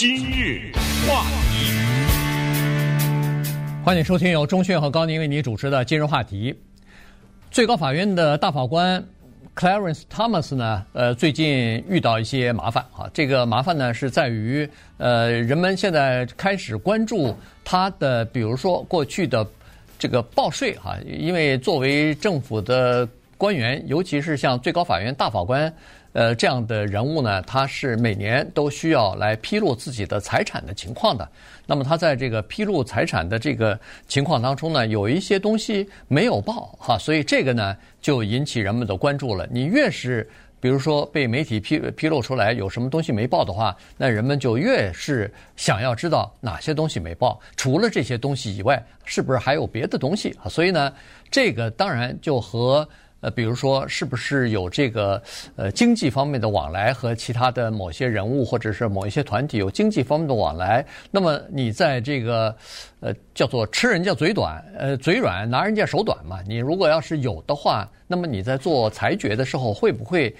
今日话题，欢迎收听由钟迅和高宁为你主持的《今日话题》。最高法院的大法官 Clarence Thomas 呢，呃，最近遇到一些麻烦啊。这个麻烦呢，是在于呃，人们现在开始关注他的，比如说过去的这个报税哈，因为作为政府的官员，尤其是像最高法院大法官。呃，这样的人物呢，他是每年都需要来披露自己的财产的情况的。那么他在这个披露财产的这个情况当中呢，有一些东西没有报哈，所以这个呢就引起人们的关注了。你越是比如说被媒体披披露出来有什么东西没报的话，那人们就越是想要知道哪些东西没报，除了这些东西以外，是不是还有别的东西啊？所以呢，这个当然就和。呃，比如说，是不是有这个呃经济方面的往来和其他的某些人物或者是某一些团体有经济方面的往来？那么你在这个呃叫做吃人家嘴短，呃嘴软拿人家手短嘛？你如果要是有的话，那么你在做裁决的时候会不会？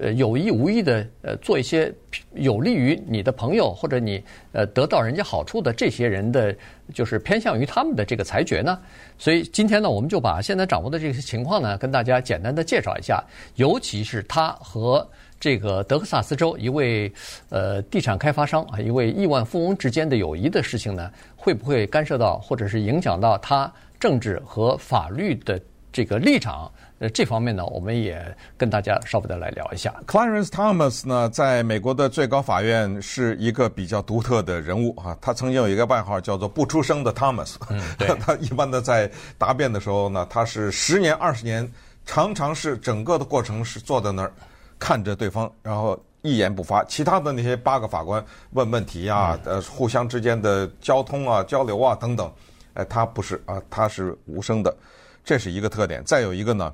呃，有意无意的，呃，做一些有利于你的朋友或者你呃得到人家好处的这些人的，就是偏向于他们的这个裁决呢。所以今天呢，我们就把现在掌握的这些情况呢，跟大家简单的介绍一下。尤其是他和这个德克萨斯州一位呃地产开发商啊，一位亿万富翁之间的友谊的事情呢，会不会干涉到或者是影响到他政治和法律的这个立场？呃，这方面呢，我们也跟大家稍微的来聊一下。Clarence Thomas 呢，在美国的最高法院是一个比较独特的人物啊。他曾经有一个外号叫做“不出声的 Thomas”。嗯，对。他一般的在答辩的时候呢，他是十年、二十年，常常是整个的过程是坐在那儿看着对方，然后一言不发。其他的那些八个法官问问题啊，呃，互相之间的交通啊、交流啊等等，哎，他不是啊，他是无声的，这是一个特点。再有一个呢。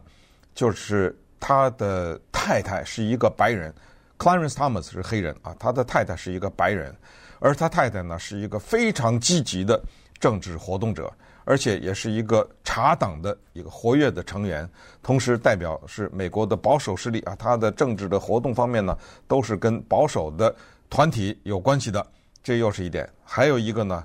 就是他的太太是一个白人，Clarence Thomas 是黑人啊，他的太太是一个白人，而他太太呢是一个非常积极的政治活动者，而且也是一个茶党的一个活跃的成员，同时代表是美国的保守势力啊，他的政治的活动方面呢都是跟保守的团体有关系的，这又是一点。还有一个呢，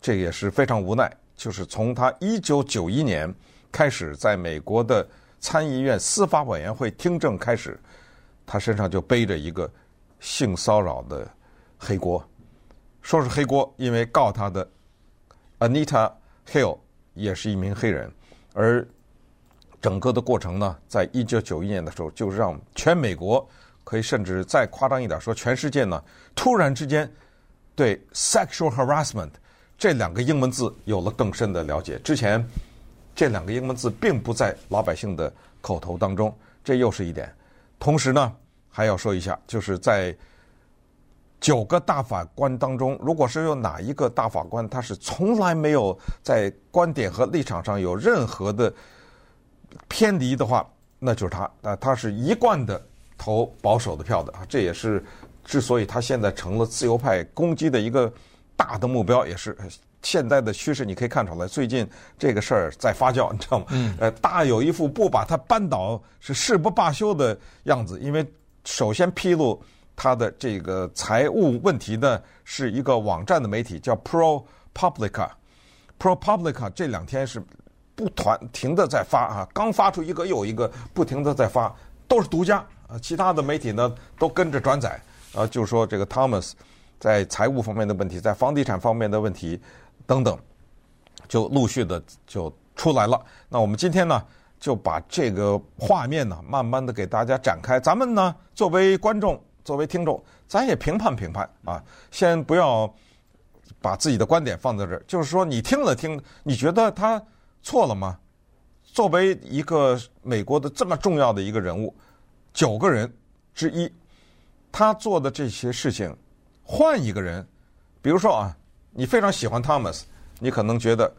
这也是非常无奈，就是从他一九九一年开始在美国的。参议院司法委员会听证开始，他身上就背着一个性骚扰的黑锅，说是黑锅，因为告他的 Anita Hill 也是一名黑人，而整个的过程呢，在一九九一年的时候，就让全美国可以甚至再夸张一点说，全世界呢，突然之间对 sexual harassment 这两个英文字有了更深的了解。之前。这两个英文字并不在老百姓的口头当中，这又是一点。同时呢，还要说一下，就是在九个大法官当中，如果是有哪一个大法官他是从来没有在观点和立场上有任何的偏离的话，那就是他。啊，他是一贯的投保守的票的啊，这也是之所以他现在成了自由派攻击的一个大的目标，也是。现在的趋势你可以看出来，最近这个事儿在发酵，你知道吗？嗯。呃，大有一副不把他扳倒是誓不罢休的样子。因为首先披露他的这个财务问题的是一个网站的媒体，叫 ProPublica。ProPublica 这两天是不团停的在发啊，刚发出一个又一个，不停的在发，都是独家啊。其他的媒体呢都跟着转载啊，就说这个 Thomas 在财务方面的问题，在房地产方面的问题。等等，就陆续的就出来了。那我们今天呢，就把这个画面呢，慢慢的给大家展开。咱们呢，作为观众，作为听众，咱也评判评判啊。先不要把自己的观点放在这儿，就是说，你听了听，你觉得他错了吗？作为一个美国的这么重要的一个人物，九个人之一，他做的这些事情，换一个人，比如说啊。你非常喜欢 Thomas，你可能觉得，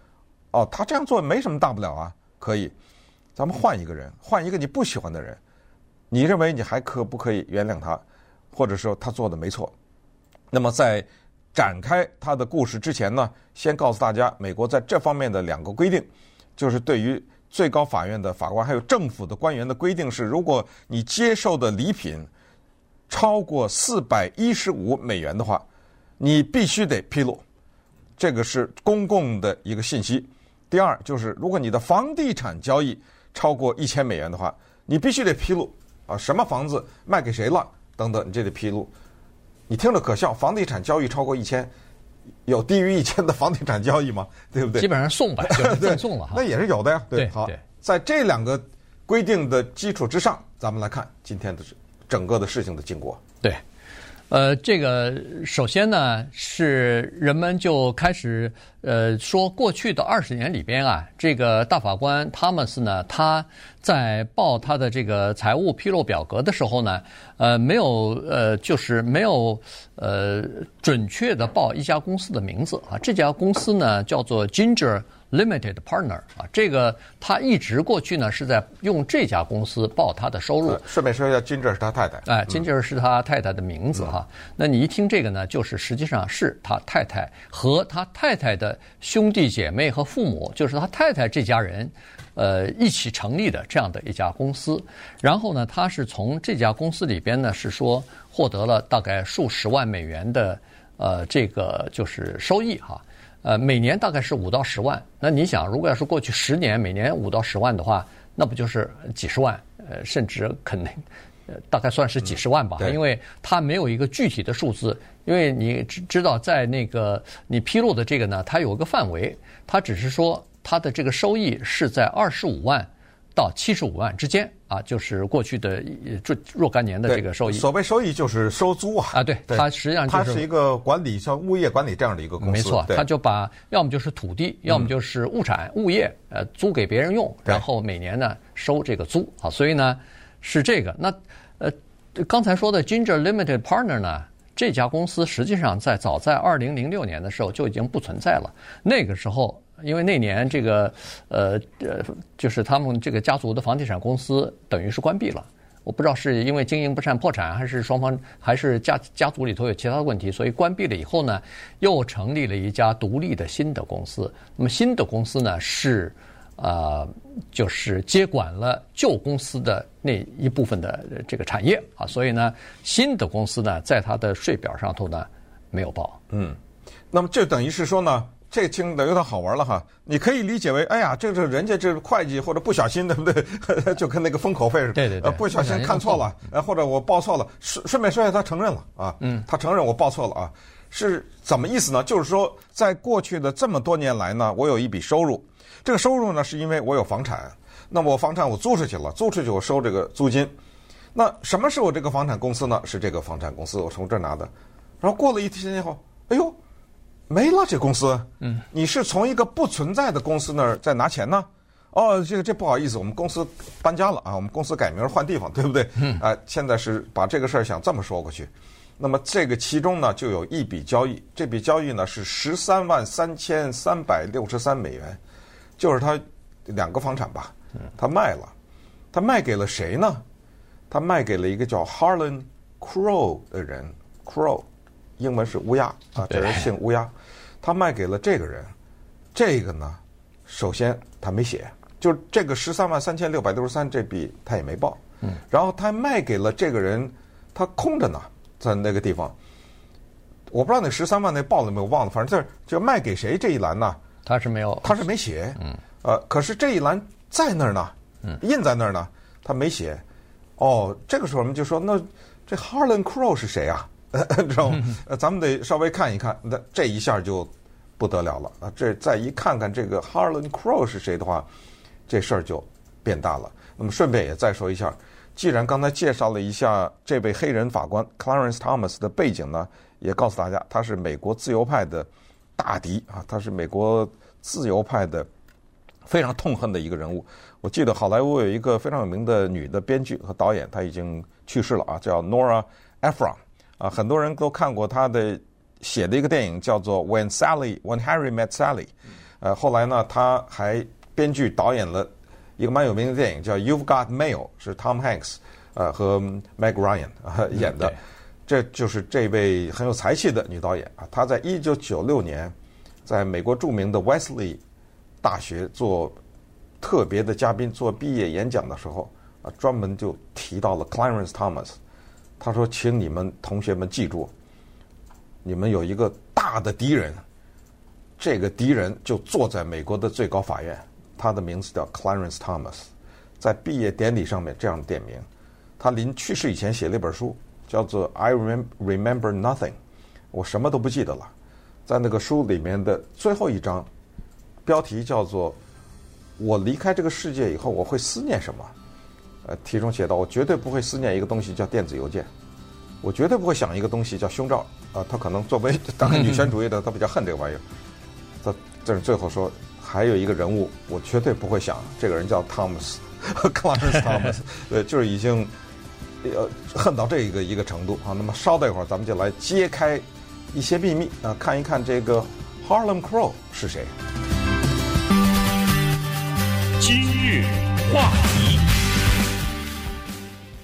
哦，他这样做没什么大不了啊，可以，咱们换一个人，换一个你不喜欢的人，你认为你还可不可以原谅他，或者说他做的没错？那么在展开他的故事之前呢，先告诉大家，美国在这方面的两个规定，就是对于最高法院的法官还有政府的官员的规定是，如果你接受的礼品超过四百一十五美元的话。你必须得披露，这个是公共的一个信息。第二就是，如果你的房地产交易超过一千美元的话，你必须得披露啊，什么房子卖给谁了等等，你这得披露。你听着可笑，房地产交易超过一千，有低于一千的房地产交易吗？对不对？基本上送吧，就是赠送了哈。那也是有的呀。对，好，在这两个规定的基础之上，咱们来看今天的整个的事情的经过。对。呃，这个首先呢，是人们就开始呃说，过去的二十年里边啊，这个大法官汤姆斯呢，他在报他的这个财务披露表格的时候呢，呃，没有呃，就是没有呃准确的报一家公司的名字啊，这家公司呢叫做 Ginger。Limited Partner 啊，这个他一直过去呢是在用这家公司报他的收入。顺便说一下，Ginger 是他太太。哎，Ginger 是他太太的名字哈。嗯、那你一听这个呢，就是实际上是他太太和他太太的兄弟姐妹和父母，就是他太太这家人，呃，一起成立的这样的一家公司。然后呢，他是从这家公司里边呢，是说获得了大概数十万美元的呃这个就是收益哈。呃，每年大概是五到十万。那你想，如果要是过去十年每年五到十万的话，那不就是几十万？呃，甚至肯定，呃，大概算是几十万吧。嗯、因为它没有一个具体的数字，因为你知知道，在那个你披露的这个呢，它有一个范围，它只是说它的这个收益是在二十五万。到七十五万之间啊，就是过去的这若干年的这个收益。所谓收益就是收租啊。啊，对，对它实际上它是一个管理像物业管理这样的一个公司。没错，它就把要么就是土地，要么就是物产、嗯、物业，呃，租给别人用，然后每年呢收这个租啊。所以呢是这个。那呃，刚才说的 Ginger Limited Partner 呢，这家公司实际上在早在二零零六年的时候就已经不存在了。那个时候。因为那年这个，呃呃，就是他们这个家族的房地产公司等于是关闭了。我不知道是因为经营不善破产，还是双方还是家家族里头有其他的问题，所以关闭了以后呢，又成立了一家独立的新的公司。那么新的公司呢是，呃，就是接管了旧公司的那一部分的这个产业啊，所以呢，新的公司呢在它的税表上头呢没有报。嗯，那么这等于是说呢。这听的有点好玩了哈，你可以理解为，哎呀，这是人家这会计或者不小心，对不对？就跟那个封口费似的，对对对，不小心看错了，呃，或者我报错了，顺顺便说一下，他承认了啊，嗯，他承认我报错了啊，是怎么意思呢？就是说，在过去的这么多年来呢，我有一笔收入，这个收入呢是因为我有房产，那么我房产我租出去了，租出去我收这个租金，那什么是我这个房产公司呢？是这个房产公司，我从这儿拿的，然后过了一天以后，哎呦。没了，这公司，嗯，你是从一个不存在的公司那儿再拿钱呢？哦，这个这不好意思，我们公司搬家了啊，我们公司改名换地方，对不对？嗯，啊，现在是把这个事儿想这么说过去，那么这个其中呢就有一笔交易，这笔交易呢是十三万三千三百六十三美元，就是他两个房产吧，他卖了，他卖给了谁呢？他卖给了一个叫 Harlan Crow 的人，Crow。英文是乌鸦啊，这人姓乌鸦，他卖给了这个人，这个呢，首先他没写，就是这个十三万三千六百六十三这笔他也没报，嗯，然后他卖给了这个人，他空着呢，在那个地方，我不知道那十三万那报了没有，忘了，反正这就卖给谁这一栏呢，他是没有，他是没写，嗯，呃，可是这一栏在那儿呢，嗯，印在那儿呢，他没写，哦，这个时候我们就说，那这 Harlan Crow 是谁啊？知道吗？咱们得稍微看一看，那这一下就不得了了啊！这再一看看这个 Harlan Crow 是谁的话，这事儿就变大了。那么顺便也再说一下，既然刚才介绍了一下这位黑人法官 Clarence Thomas 的背景呢，也告诉大家他是美国自由派的大敌啊，他是美国自由派的非常痛恨的一个人物。我记得好莱坞有一个非常有名的女的编剧和导演，她已经去世了啊，叫 Nora Ephron。啊，很多人都看过他的写的一个电影，叫做《When Sally When Harry Met Sally》。呃，后来呢，他还编剧导演了一个蛮有名的电影，叫《You've Got Mail》，是 Tom Hanks 呃和 Meg Ryan 啊演的。这就是这位很有才气的女导演啊。她在一九九六年在美国著名的 Wesley 大学做特别的嘉宾做毕业演讲的时候啊，专门就提到了 Clarence Thomas。他说：“请你们同学们记住，你们有一个大的敌人，这个敌人就坐在美国的最高法院，他的名字叫 Clarence Thomas，在毕业典礼上面这样点名。他临去世以前写了一本书，叫做《I Remember Nothing》，我什么都不记得了。在那个书里面的最后一章，标题叫做“我离开这个世界以后，我会思念什么？”呃，题中写道：“我绝对不会思念一个东西叫电子邮件，我绝对不会想一个东西叫胸罩。”啊，他可能作为 当然女权主义的，他比较恨这个玩意儿。他这是最后说，还有一个人物，我绝对不会想，这个人叫 Thomas，Clarence Thomas，对，就是已经呃恨到这一个一个程度啊。那么稍等一会儿，咱们就来揭开。一些秘密啊，看一看这个 Harlem Crow 是谁？今日话题，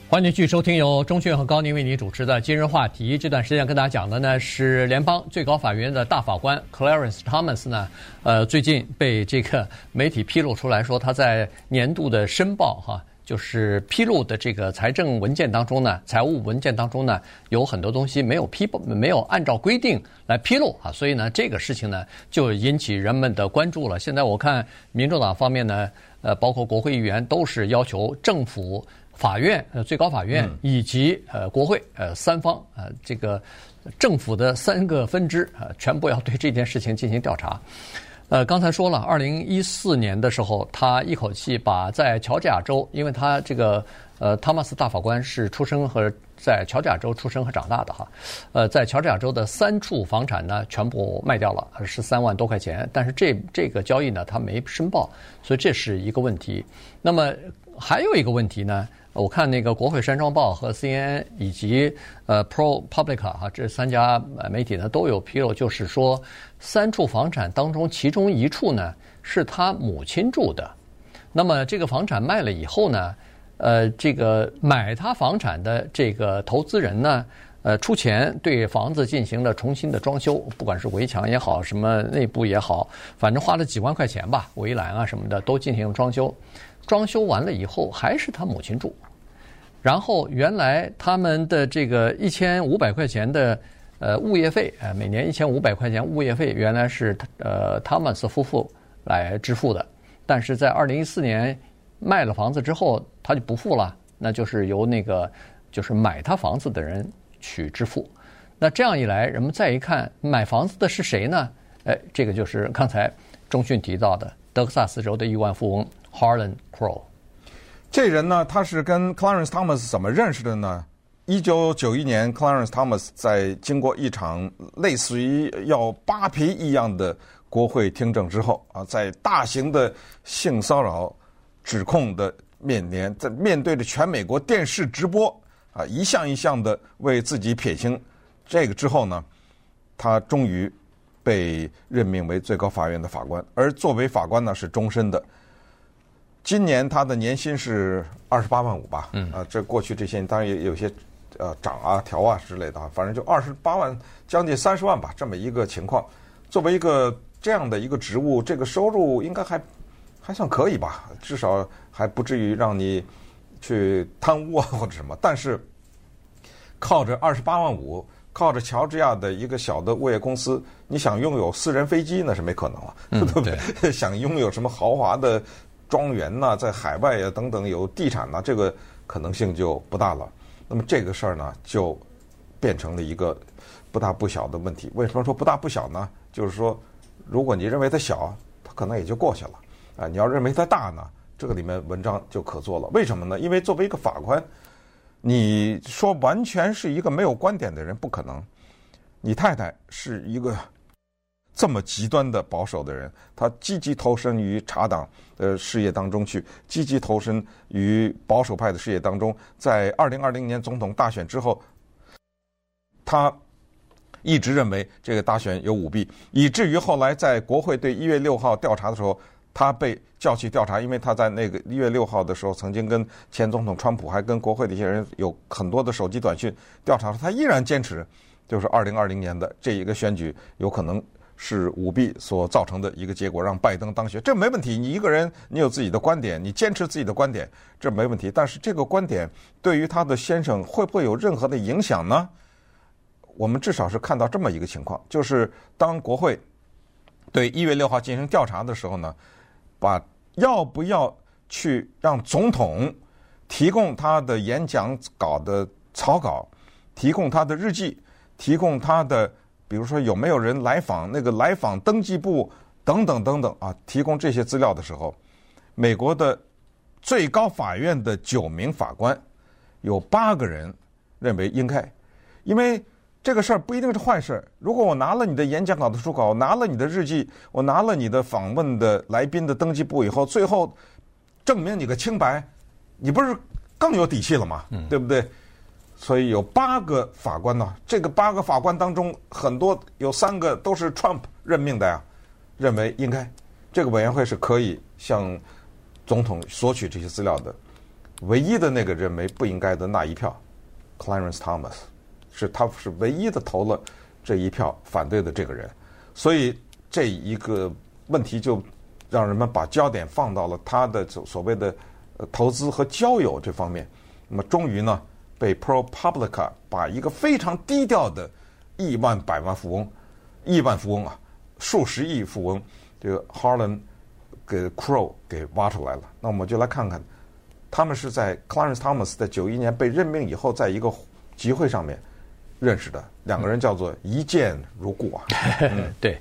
欢迎继续收听由钟讯和高宁为您主持的《今日话题》。这段时间跟大家讲的呢是联邦最高法院的大法官 Clarence Thomas 呢，呃，最近被这个媒体披露出来说他在年度的申报哈。就是披露的这个财政文件当中呢，财务文件当中呢，有很多东西没有批，没有按照规定来披露啊，所以呢，这个事情呢就引起人们的关注了。现在我看民主党方面呢，呃，包括国会议员都是要求政府、法院、呃，最高法院以及呃国会呃三方呃这个政府的三个分支啊，全部要对这件事情进行调查。呃，刚才说了，二零一四年的时候，他一口气把在乔治亚州，因为他这个呃，汤马斯大法官是出生和在乔治亚州出生和长大的哈，呃，在乔治亚州的三处房产呢，全部卖掉了，十三万多块钱。但是这这个交易呢，他没申报，所以这是一个问题。那么还有一个问题呢？我看那个国会山庄报和 CNN 以及呃 ProPublica 哈这三家媒体呢都有披露，就是说三处房产当中其中一处呢是他母亲住的。那么这个房产卖了以后呢，呃，这个买他房产的这个投资人呢，呃，出钱对房子进行了重新的装修，不管是围墙也好，什么内部也好，反正花了几万块钱吧，围栏啊什么的都进行了装修。装修完了以后还是他母亲住。然后原来他们的这个一千五百块钱的呃物业费，呃每年一千五百块钱物业费原来是呃汤马斯夫妇来支付的，但是在二零一四年卖了房子之后，他就不付了，那就是由那个就是买他房子的人去支付。那这样一来，人们再一看买房子的是谁呢？哎，这个就是刚才钟迅提到的德克萨斯州的亿万富翁 Harlan Crow。这人呢，他是跟 Clarence Thomas 怎么认识的呢？一九九一年，Clarence Thomas 在经过一场类似于要扒皮一样的国会听证之后啊，在大型的性骚扰指控的面临，在面对着全美国电视直播啊，一项一项的为自己撇清这个之后呢，他终于被任命为最高法院的法官，而作为法官呢，是终身的。今年他的年薪是二十八万五吧？嗯，啊，这过去这些年当然也有些，呃，涨啊、调啊之类的啊，反正就二十八万，将近三十万吧，这么一个情况。作为一个这样的一个职务，这个收入应该还还算可以吧？至少还不至于让你去贪污啊 或者什么。但是靠着二十八万五，靠着乔治亚的一个小的物业公司，你想拥有私人飞机那是没可能了，对不对？想拥有什么豪华的？庄园呐，在海外呀，等等有地产呐，这个可能性就不大了。那么这个事儿呢，就变成了一个不大不小的问题。为什么说不大不小呢？就是说，如果你认为它小，它可能也就过去了啊。你要认为它大呢，这个里面文章就可做了。为什么呢？因为作为一个法官，你说完全是一个没有观点的人不可能。你太太是一个。这么极端的保守的人，他积极投身于茶党的事业当中去，积极投身于保守派的事业当中。在二零二零年总统大选之后，他一直认为这个大选有舞弊，以至于后来在国会对一月六号调查的时候，他被叫去调查，因为他在那个一月六号的时候曾经跟前总统川普还跟国会的一些人有很多的手机短讯调查，他依然坚持，就是二零二零年的这一个选举有可能。是舞弊所造成的一个结果，让拜登当选，这没问题。你一个人，你有自己的观点，你坚持自己的观点，这没问题。但是这个观点对于他的先生会不会有任何的影响呢？我们至少是看到这么一个情况，就是当国会对一月六号进行调查的时候呢，把要不要去让总统提供他的演讲稿的草稿，提供他的日记，提供他的，比如说有没有人来访那个来访登记簿等等等等啊，提供这些资料的时候，美国的最高法院的九名法官有八个人认为应该，因为这个事儿不一定是坏事。如果我拿了你的演讲稿的书稿，拿了你的日记，我拿了你的访问的来宾的登记簿以后，最后证明你个清白，你不是更有底气了吗？对不对？所以有八个法官呢，这个八个法官当中，很多有三个都是 Trump 任命的呀，认为应该这个委员会是可以向总统索取这些资料的。唯一的那个认为不应该的那一票，Clarence Thomas，是他是唯一的投了这一票反对的这个人，所以这一个问题就让人们把焦点放到了他的所所谓的投资和交友这方面。那么终于呢，被 ProPublica 把一个非常低调的亿万百万富翁、亿万富翁啊，数十亿富翁这个 Harlan 给 Crow 给挖出来了。那我们就来看看。他们是在 Clarence Thomas 在九一年被任命以后，在一个集会上面认识的，两个人叫做一见如故啊。对，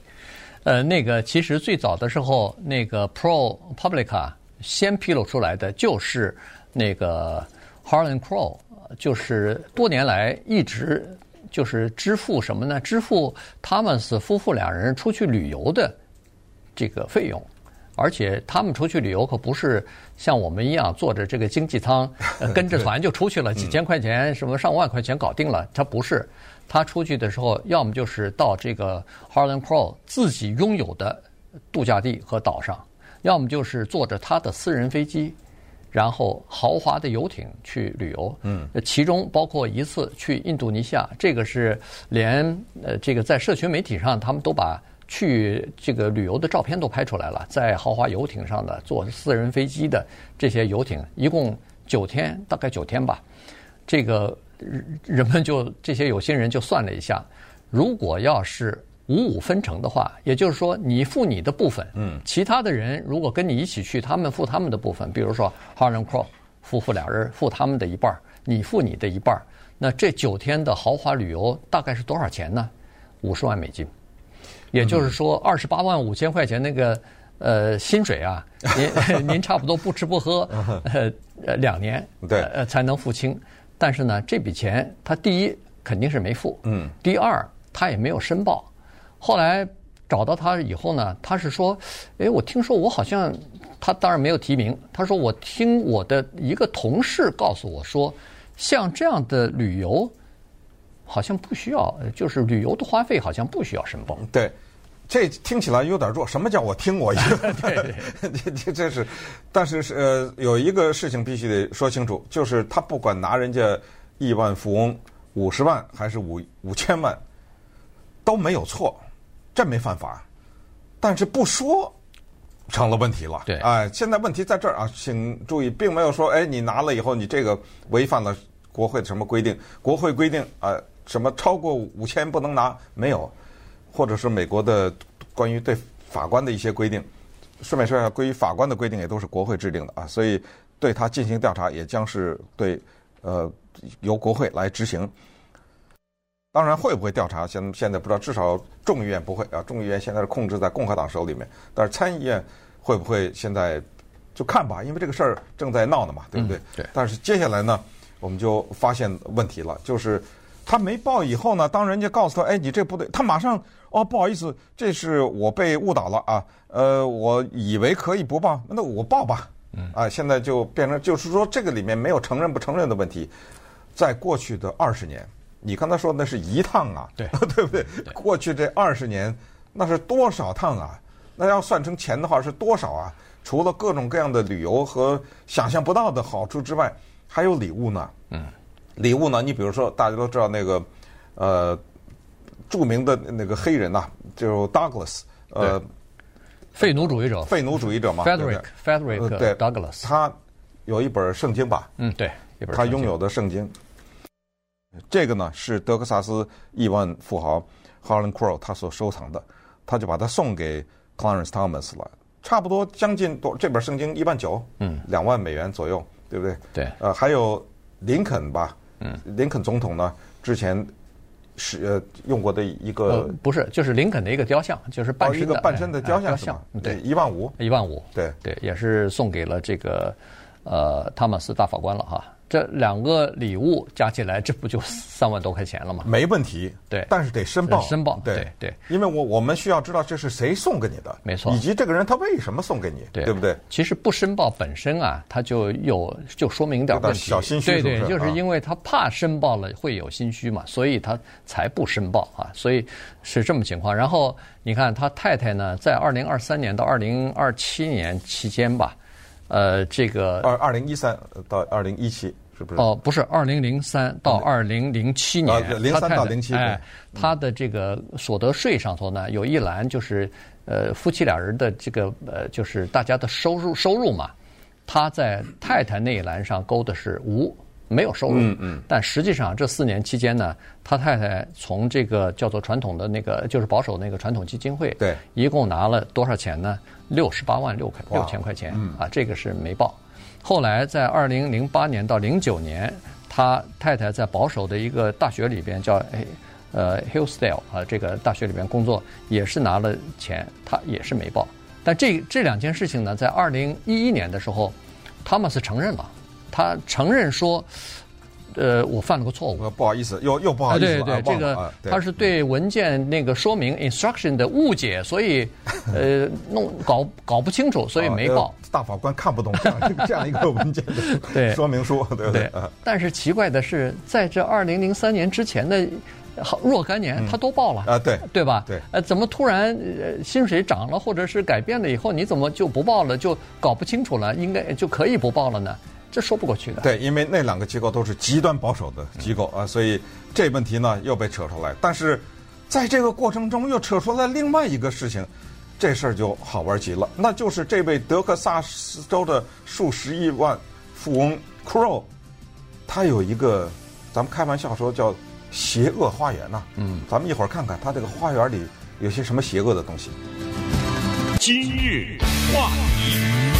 呃，那个其实最早的时候，那个 ProPublica 先披露出来的就是那个 Harlan Crow，就是多年来一直就是支付什么呢？支付 Thomas 夫妇两人出去旅游的这个费用。而且他们出去旅游可不是像我们一样坐着这个经济舱，跟着团就出去了，几千块钱什么上万块钱搞定了。他不是，他出去的时候，要么就是到这个 Harlan Crow 自己拥有的度假地和岛上，要么就是坐着他的私人飞机，然后豪华的游艇去旅游。嗯，其中包括一次去印度尼西亚，这个是连呃这个在社群媒体上他们都把。去这个旅游的照片都拍出来了，在豪华游艇上的坐私人飞机的这些游艇，一共九天，大概九天吧。这个人们就这些有心人就算了一下，如果要是五五分成的话，也就是说你付你的部分，嗯，其他的人如果跟你一起去，他们付他们的部分，比如说 Harlan Crow 夫妇俩人付他们的一半，你付你的一半，那这九天的豪华旅游大概是多少钱呢？五十万美金。也就是说，二十八万五千块钱那个呃薪水啊，您 您差不多不吃不喝呃呃两年对呃才能付清。但是呢，这笔钱他第一肯定是没付，嗯，第二他也没有申报。后来找到他以后呢，他是说，哎，我听说我好像他当然没有提名，他说我听我的一个同事告诉我说，像这样的旅游好像不需要，就是旅游的花费好像不需要申报，对。这听起来有点弱。什么叫我听我 一个？对，这这这是，但是是呃，有一个事情必须得说清楚，就是他不管拿人家亿万富翁五十万还是五五千万，都没有错，这没犯法。但是不说成了问题了。对，哎，现在问题在这儿啊，请注意，并没有说，哎，你拿了以后，你这个违反了国会的什么规定？国会规定啊，什么超过五千不能拿？没有。或者是美国的关于对法官的一些规定，顺便说一下，关于法官的规定也都是国会制定的啊，所以对他进行调查也将是对呃由国会来执行。当然会不会调查，现现在不知道，至少众议院不会啊，众议院现在是控制在共和党手里面，但是参议院会不会现在就看吧，因为这个事儿正在闹呢嘛，对不对？嗯、对。但是接下来呢，我们就发现问题了，就是他没报以后呢，当人家告诉他，哎，你这不对，他马上。哦，不好意思，这是我被误导了啊。呃，我以为可以不报，那我报吧。嗯，啊，现在就变成就是说，这个里面没有承认不承认的问题。在过去的二十年，你刚才说那是一趟啊，对，对不对？过去这二十年，那是多少趟啊？那要算成钱的话是多少啊？除了各种各样的旅游和想象不到的好处之外，还有礼物呢。嗯，礼物呢？你比如说，大家都知道那个，呃。著名的那个黑人呐、啊，就 Douglas，呃，废奴主义者，废奴主义者嘛，Frederick，Frederick Douglass，他有一本圣经吧？嗯，对，一本他拥有的圣经，这个呢是德克萨斯亿万富豪 Harlan Crow 他所收藏的，他就把它送给 Clarence Thomas 了，差不多将近多这本圣经一万九，嗯，两万美元左右，对不对？对。呃，还有林肯吧，嗯，林肯总统呢之前是呃用过的一个、呃，不是，就是林肯的一个雕像，就是半身的、哦、一个半身的雕像，雕像，对，一万五，一万五，对对，也是送给了这个呃汤马斯大法官了哈。这两个礼物加起来，这不就三万多块钱了吗？没问题，对，但是得申报，申报，对对，因为我我们需要知道这是谁送给你的，没错，以及这个人他为什么送给你，对，对不对？其实不申报本身啊，他就有就说明点问题，小心虚，对对，就是因为他怕申报了会有心虚嘛，所以他才不申报啊，所以是这么情况。然后你看他太太呢，在二零二三年到二零二七年期间吧，呃，这个二二零一三到二零一七。是不是？哦，不是，二零零三到二零零七年，零三到零七年，他的这个所得税上头呢，有一栏就是呃夫妻俩人的这个呃就是大家的收入收入嘛，他在太太那一栏上勾的是无，没有收入。嗯嗯。但实际上这四年期间呢，他太太从这个叫做传统的那个就是保守那个传统基金会，对，一共拿了多少钱呢？六十八万六块六千块钱啊，这个是没报。后来在二零零八年到零九年，他太太在保守的一个大学里边叫诶呃 Hillsdale 啊，这个大学里边工作，也是拿了钱，他也是没报。但这这两件事情呢，在二零一一年的时候，汤马斯承认了，他承认说。呃，我犯了个错误，不好意思，又又不好意思。对对，这个他是对文件那个说明 instruction 的误解，所以 呃弄搞搞不清楚，所以没报。大法官看不懂这样一个这样一个文件的 说明书，对不对？但是奇怪的是，在这二零零三年之前的若干年，他都报了啊，对对吧？对，呃，怎么突然薪水涨了，或者是改变了以后，你怎么就不报了？就搞不清楚了，应该就可以不报了呢？这说不过去的。对，因为那两个机构都是极端保守的机构啊，所以这问题呢又被扯出来。但是，在这个过程中又扯出来另外一个事情，这事儿就好玩极了。那就是这位德克萨斯州的数十亿万富翁 Crow，他有一个，咱们开玩笑说叫邪恶花园呐。嗯，咱们一会儿看看他这个花园里有些什么邪恶的东西。今日话题。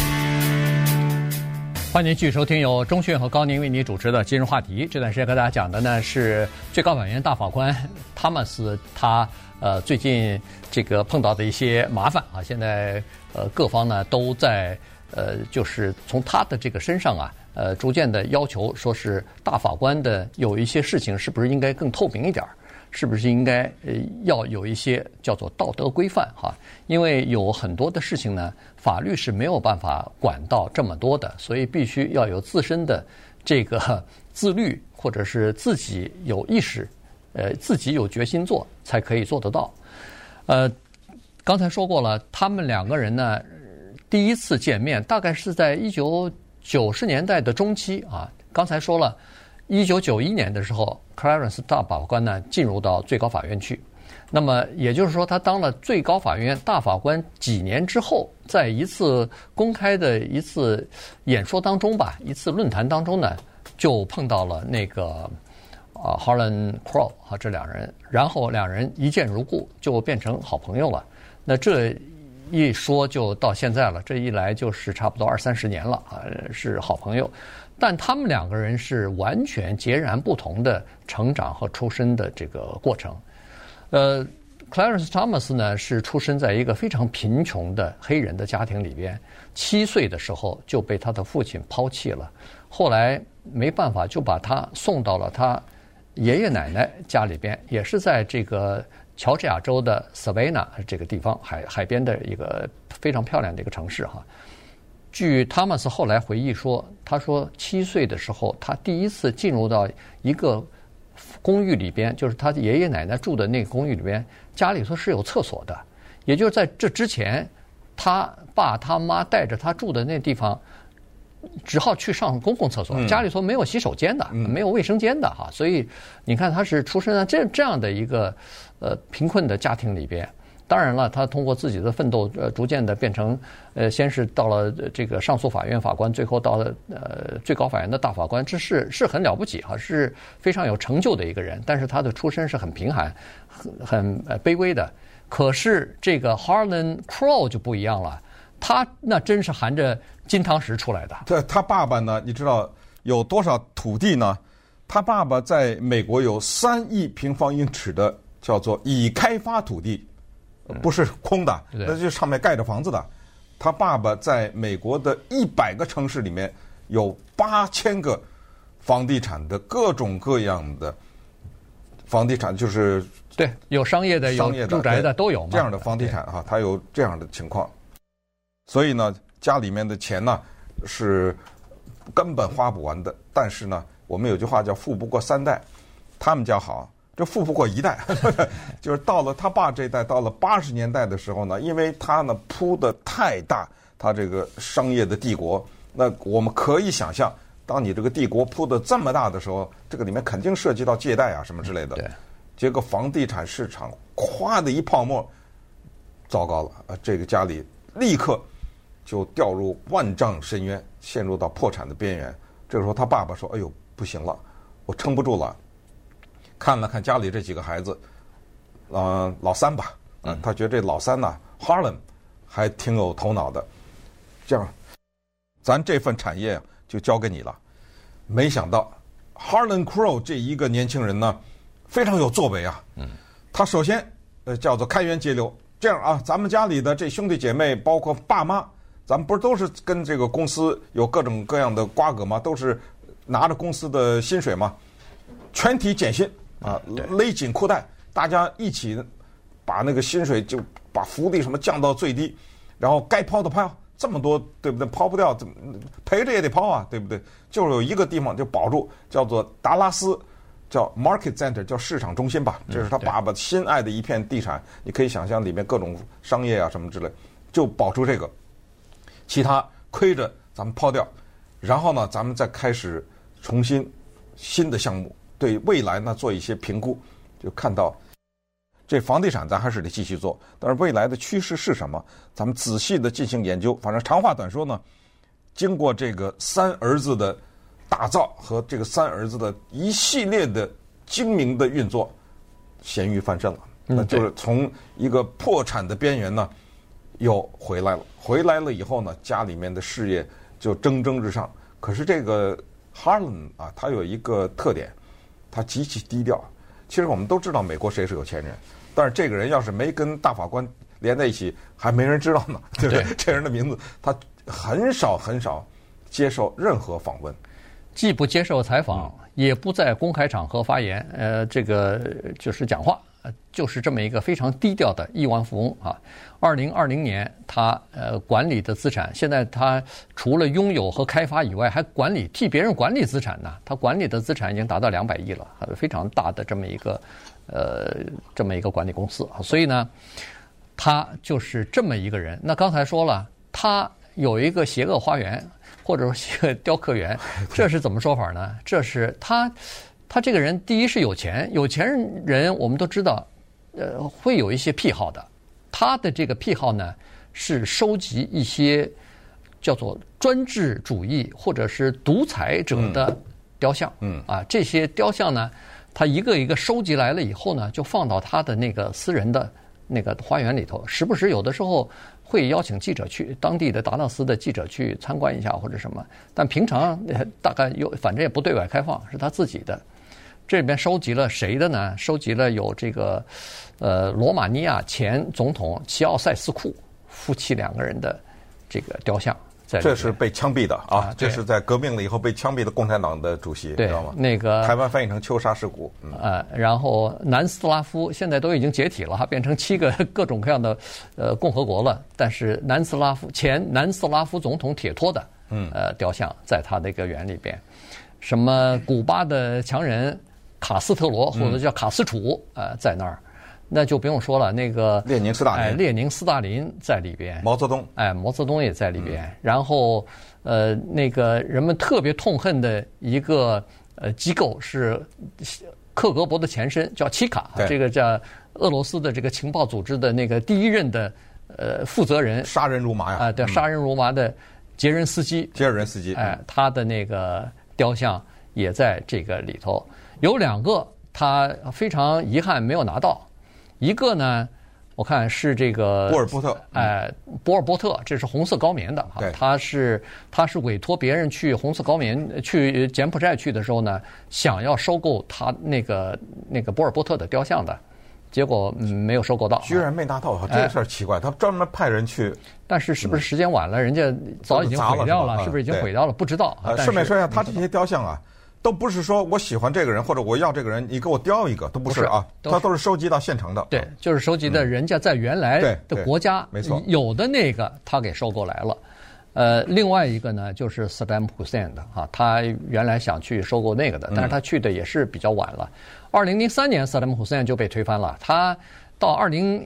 欢迎继续收听由钟讯和高宁为您主持的今日话题。这段时间跟大家讲的呢是最高法院大法官汤马斯他呃最近这个碰到的一些麻烦啊，现在呃各方呢都在呃就是从他的这个身上啊呃逐渐的要求说是大法官的有一些事情是不是应该更透明一点儿。是不是应该呃要有一些叫做道德规范哈？因为有很多的事情呢，法律是没有办法管到这么多的，所以必须要有自身的这个 自律，或者是自己有意识，呃，自己有决心做才可以做得到。呃，刚才说过了，他们两个人呢，第一次见面大概是在一九九十年代的中期啊。刚才说了。一九九一年的时候，Clarence 大法官呢进入到最高法院去。那么也就是说，他当了最高法院大法官几年之后，在一次公开的一次演说当中吧，一次论坛当中呢，就碰到了那个啊 Harlan Crow 啊这两人，然后两人一见如故，就变成好朋友了。那这一说就到现在了，这一来就是差不多二三十年了啊，是好朋友。但他们两个人是完全截然不同的成长和出身的这个过程。呃，Clarence Thomas 呢是出生在一个非常贫穷的黑人的家庭里边，七岁的时候就被他的父亲抛弃了，后来没办法就把他送到了他爷爷奶奶家里边，也是在这个乔治亚州的 Savannah 这个地方海海边的一个非常漂亮的一个城市哈。据汤马斯后来回忆说，他说七岁的时候，他第一次进入到一个公寓里边，就是他爷爷奶奶住的那个公寓里边，家里头是有厕所的。也就是在这之前，他爸他妈带着他住的那地方，只好去上公共厕所，家里头没有洗手间的，没有卫生间的哈。所以你看，他是出生在这这样的一个呃贫困的家庭里边。当然了，他通过自己的奋斗，呃，逐渐的变成，呃，先是到了这个上诉法院法官，最后到了呃最高法院的大法官，这是是很了不起哈，是非常有成就的一个人。但是他的出身是很贫寒、很很呃卑微的。可是这个 Harlan Crow 就不一样了，他那真是含着金汤匙出来的。对，他爸爸呢，你知道有多少土地呢？他爸爸在美国有三亿平方英尺的叫做已开发土地。不是空的，那就上面盖着房子的。他爸爸在美国的一百个城市里面有八千个房地产的各种各样的房地产，就是对有商业的、有住宅的都有嘛。这样的房地产哈，他有这样的情况。所以呢，家里面的钱呢是根本花不完的。但是呢，我们有句话叫“富不过三代”，他们家好。这富不过一代，就是到了他爸这一代，到了八十年代的时候呢，因为他呢铺的太大，他这个商业的帝国，那我们可以想象，当你这个帝国铺的这么大的时候，这个里面肯定涉及到借贷啊什么之类的。对。结果房地产市场咵的一泡沫，糟糕了啊！这个家里立刻就掉入万丈深渊，陷入到破产的边缘。这个时候他爸爸说：“哎呦，不行了，我撑不住了。”看了看家里这几个孩子，呃，老三吧，嗯，他觉得这老三呢，Harlan 还挺有头脑的，这样，咱这份产业就交给你了。没想到 Harlan Crow 这一个年轻人呢，非常有作为啊，嗯，他首先呃叫做开源节流，这样啊，咱们家里的这兄弟姐妹，包括爸妈，咱们不是都是跟这个公司有各种各样的瓜葛吗？都是拿着公司的薪水吗？全体减薪。啊，勒紧裤带，大家一起把那个薪水就把福利什么降到最低，然后该抛的抛，这么多对不对？抛不掉怎么赔着也得抛啊，对不对？就有一个地方就保住，叫做达拉斯，叫 Market Center，叫市场中心吧。这是他爸爸心爱的一片地产，你可以想象里面各种商业啊什么之类，就保住这个，其他亏着咱们抛掉，然后呢，咱们再开始重新新的项目。对未来呢做一些评估，就看到这房地产咱还是得继续做，但是未来的趋势是什么？咱们仔细的进行研究。反正长话短说呢，经过这个三儿子的打造和这个三儿子的一系列的精明的运作，咸鱼翻身了。那就是从一个破产的边缘呢，又回来了。回来了以后呢，家里面的事业就蒸蒸日上。可是这个 Harlan 啊，他有一个特点。他极其低调。其实我们都知道美国谁是有钱人，但是这个人要是没跟大法官连在一起，还没人知道呢，对不对？这人的名字，他很少很少接受任何访问，既不接受采访，也不在公开场合发言，呃，这个就是讲话。就是这么一个非常低调的亿万富翁啊！二零二零年，他呃管理的资产，现在他除了拥有和开发以外，还管理替别人管理资产呢。他管理的资产已经达到两百亿了，非常大的这么一个呃这么一个管理公司。所以呢，他就是这么一个人。那刚才说了，他有一个邪恶花园，或者说邪恶雕刻园，这是怎么说法呢？这是他。他这个人，第一是有钱，有钱人我们都知道，呃，会有一些癖好的。他的这个癖好呢，是收集一些叫做专制主义或者是独裁者的雕像。嗯，啊，这些雕像呢，他一个一个收集来了以后呢，就放到他的那个私人的那个花园里头。时不时有的时候会邀请记者去，当地的达纳斯的记者去参观一下或者什么。但平常大概有反正也不对外开放，是他自己的。这里边收集了谁的呢？收集了有这个，呃，罗马尼亚前总统齐奥塞斯库夫妻两个人的这个雕像在。这是被枪毙的啊！这是在革命了以后被枪毙的共产党的主席，对知道吗？那个台湾翻译成秋沙石鼓。嗯、呃，然后南斯拉夫现在都已经解体了，哈，变成七个各种各样的呃共和国了。但是南斯拉夫前南斯拉夫总统铁托的嗯呃雕像在他那个园里边，什么古巴的强人。卡斯特罗或者叫卡斯楚，呃，在那儿，那就不用说了。那个列宁、斯大林，哎，列宁、斯大林在里边，毛泽东，哎，毛泽东也在里边。然后，呃，那个人们特别痛恨的一个呃机构是克格勃的前身叫奇卡，这个叫俄罗斯的这个情报组织的那个第一任的呃负责人，杀人如麻呀！啊，对，杀人如麻的杰任斯基，杰任斯基，哎，他的那个雕像也在这个里头，有两个，他非常遗憾没有拿到，一个呢。我看是这个波尔波特，哎，波尔波特，这是红色高棉的哈，他是他是委托别人去红色高棉去柬埔寨去的时候呢，想要收购他那个那个波尔波特的雕像的，结果没有收购到，居然没拿到，这个事儿奇怪，他专门派人去，但是是不是时间晚了，人家早已经毁掉了，是不是已经毁掉了？不知道。顺便说一下，他这些雕像啊。都不是说我喜欢这个人或者我要这个人，你给我雕一个都不是啊，他都是收集到现成的。对，就是收集的人家在原来的国家，没错，有的那个他给收购来了。呃，另外一个呢就是萨达姆·侯赛因的啊，他原来想去收购那个的，但是他去的也是比较晚了。二零零三年萨达姆·侯赛因就被推翻了，他。到二零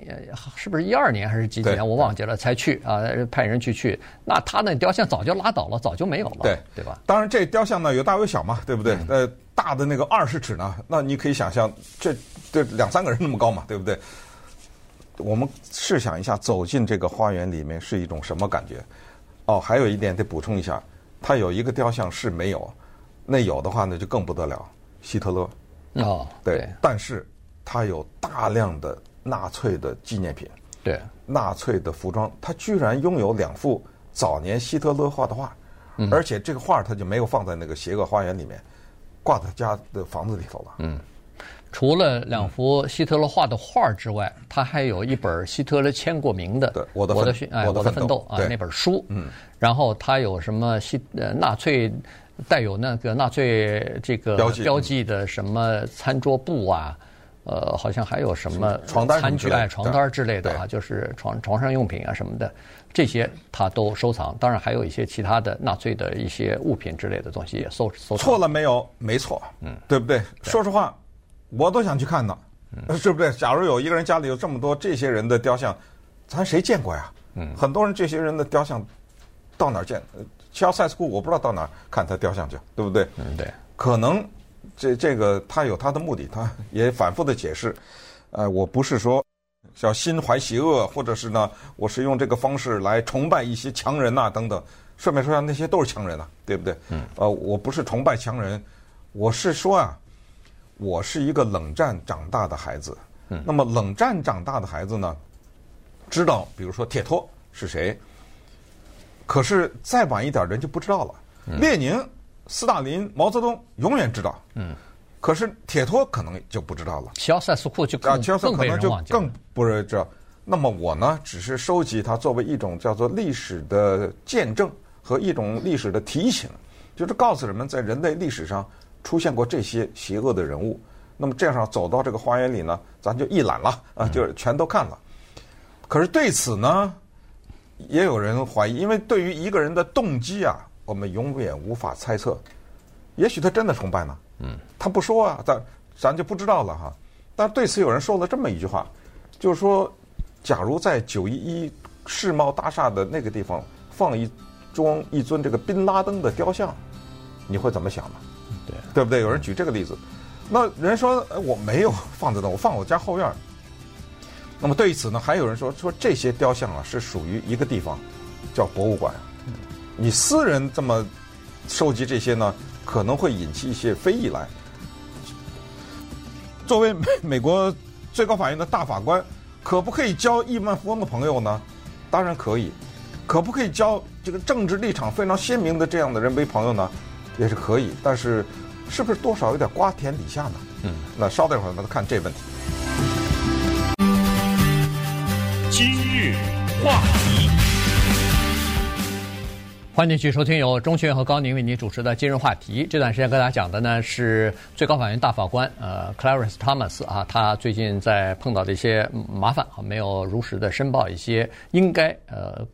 是不是一二年还是几几年？我忘记了，才去啊，派人去去。那他那雕像早就拉倒了，早就没有了，对对吧？当然，这雕像呢有大有小嘛，对不对？呃，大的那个二十尺呢，那你可以想象，这这两三个人那么高嘛，对不对？我们试想一下，走进这个花园里面是一种什么感觉？哦，还有一点得补充一下，他有一个雕像是没有，那有的话呢就更不得了，希特勒。哦，对，但是他有大量的。纳粹的纪念品，对，纳粹的服装，他居然拥有两幅早年希特勒画的画，嗯，而且这个画他就没有放在那个邪恶花园里面，挂在家的房子里头了。嗯，除了两幅希特勒画的画之外，他还有一本希特勒签过名的《我的我的哎我的奋斗》啊那本书。嗯，然后他有什么希呃纳粹带有那个纳粹这个标记的什么餐桌布啊？呃，好像还有什么床单、餐具、哎，床单之类的啊，就是床床上用品啊什么的，这些他都收藏。当然，还有一些其他的纳粹的一些物品之类的东西也收收藏。错了没有？没错，嗯，对不对？说实话，我都想去看呢，是不对？假如有一个人家里有这么多这些人的雕像，咱谁见过呀？嗯，很多人这些人的雕像到哪儿见？乔塞斯库我不知道到哪儿看他雕像去，对不对？嗯，对，可能。这这个他有他的目的，他也反复的解释，呃，我不是说叫心怀邪恶，或者是呢，我是用这个方式来崇拜一些强人呐、啊、等等。顺便说下，那些都是强人呐、啊，对不对？嗯。呃，我不是崇拜强人，我是说啊，我是一个冷战长大的孩子。嗯。那么冷战长大的孩子呢，知道比如说铁托是谁，可是再晚一点人就不知道了。嗯、列宁。斯大林、毛泽东永远知道，嗯，可是铁托可能就不知道了。乔塞斯库就更、啊、乔塞可能就更不知道。那么我呢，只是收集它作为一种叫做历史的见证和一种历史的提醒，就是告诉人们在人类历史上出现过这些邪恶的人物。那么这样走到这个花园里呢，咱就一览了啊，就是全都看了。嗯、可是对此呢，也有人怀疑，因为对于一个人的动机啊。我们永远无法猜测，也许他真的崇拜呢。嗯，他不说啊，咱咱就不知道了哈。但对此有人说了这么一句话，就是说，假如在九一一世贸大厦的那个地方放一装一尊这个宾拉登的雕像，你会怎么想呢？对，对不对？有人举这个例子，那人说我没有 放在那，我放我家后院。那么对此呢，还有人说说这些雕像啊是属于一个地方，叫博物馆。你私人这么收集这些呢，可能会引起一些非议来。作为美美国最高法院的大法官，可不可以交亿万富翁的朋友呢？当然可以。可不可以交这个政治立场非常鲜明的这样的人为朋友呢？也是可以。但是，是不是多少有点瓜田李下呢？嗯。那稍等一会儿，咱们看这问题。今日话题。欢迎继续收听由钟迅和高宁为您主持的今日话题。这段时间跟大家讲的呢是最高法院大法官呃 Clarence Thomas 啊，他最近在碰到的一些麻烦啊，没有如实的申报一些应该呃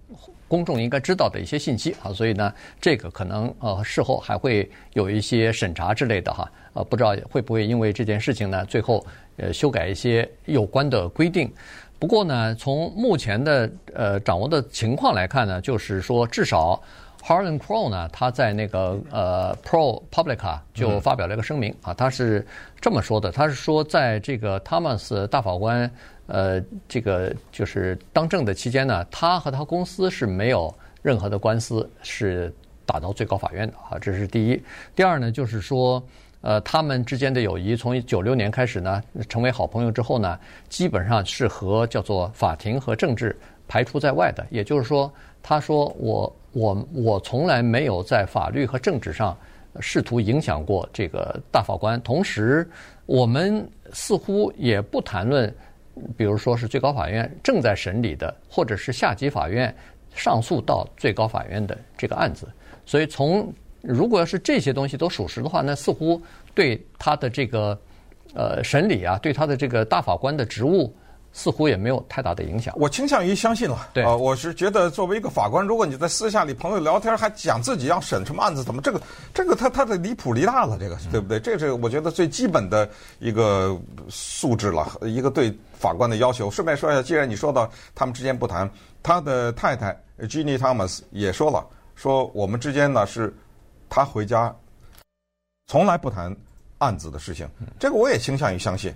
公众应该知道的一些信息啊，所以呢这个可能呃事后还会有一些审查之类的哈，呃不知道会不会因为这件事情呢最后呃修改一些有关的规定。不过呢从目前的呃掌握的情况来看呢，就是说至少。Harlan Crow 呢，他在那个呃 ProPublica 就发表了一个声明啊，他是这么说的，他是说在这个 Thomas 大法官呃这个就是当政的期间呢，他和他公司是没有任何的官司是打到最高法院的啊，这是第一。第二呢，就是说呃他们之间的友谊从九六年开始呢成为好朋友之后呢，基本上是和叫做法庭和政治排除在外的，也就是说，他说我。我我从来没有在法律和政治上试图影响过这个大法官，同时我们似乎也不谈论，比如说是最高法院正在审理的，或者是下级法院上诉到最高法院的这个案子。所以从如果要是这些东西都属实的话，那似乎对他的这个呃审理啊，对他的这个大法官的职务。似乎也没有太大的影响。我倾向于相信了。对，呃，我是觉得作为一个法官，如果你在私下里朋友聊天还讲自己要审什么案子，怎么这个这个他他的离谱离大了，这个对不对？这是我觉得最基本的一个素质了，一个对法官的要求。顺便说一下，既然你说到他们之间不谈，他的太太 Jenny Thomas 也说了，说我们之间呢是，他回家从来不谈案子的事情。这个我也倾向于相信，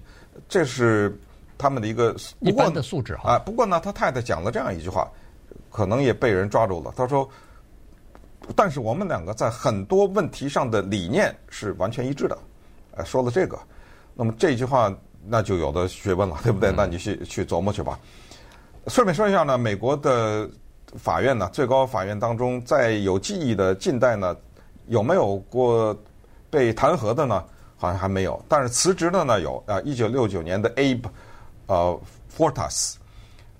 这是。他们的一个一般的素质哈啊，不过呢，他太太讲了这样一句话，可能也被人抓住了。他说：“但是我们两个在很多问题上的理念是完全一致的。”哎，说了这个，那么这句话那就有的学问了，对不对？那你去去琢磨去吧。顺便说一下呢，美国的法院呢，最高法院当中，在有记忆的近代呢，有没有过被弹劾的呢？好像还没有。但是辞职的呢有啊，一九六九年的 Abe。呃，Fortas，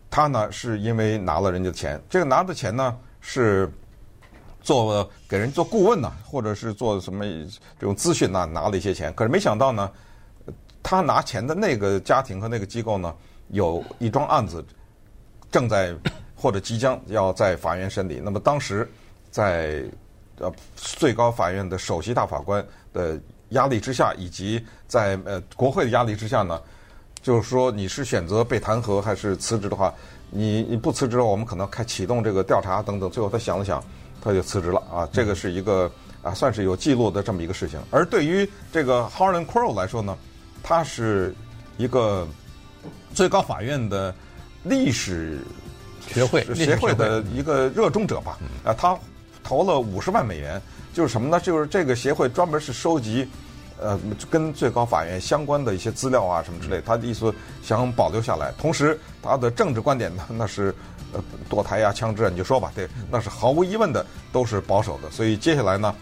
他呢是因为拿了人家的钱，这个拿的钱呢是做给人做顾问呢，或者是做什么这种咨询呢，拿了一些钱。可是没想到呢，他拿钱的那个家庭和那个机构呢，有一桩案子正在或者即将要在法院审理。那么当时在呃最高法院的首席大法官的压力之下，以及在呃国会的压力之下呢。就是说，你是选择被弹劾还是辞职的话，你你不辞职的话，我们可能开启动这个调查等等。最后他想了想，他就辞职了啊。这个是一个啊，算是有记录的这么一个事情。而对于这个 Harlan Crow 来说呢，他是一个最高法院的历史学会协会的一个热衷者吧。啊，他投了五十万美元，就是什么呢？就是这个协会专门是收集。呃，跟最高法院相关的一些资料啊，什么之类，他的意思想保留下来。同时，他的政治观点呢，那是呃堕胎呀、枪支啊，你就说吧，对，那是毫无疑问的，都是保守的。所以接下来呢，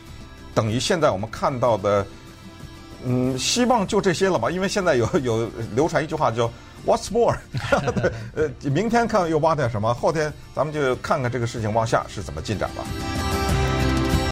等于现在我们看到的，嗯，希望就这些了吧。因为现在有有流传一句话叫 “What's more？” 呃，明天看又挖点什么，后天咱们就看看这个事情往下是怎么进展吧。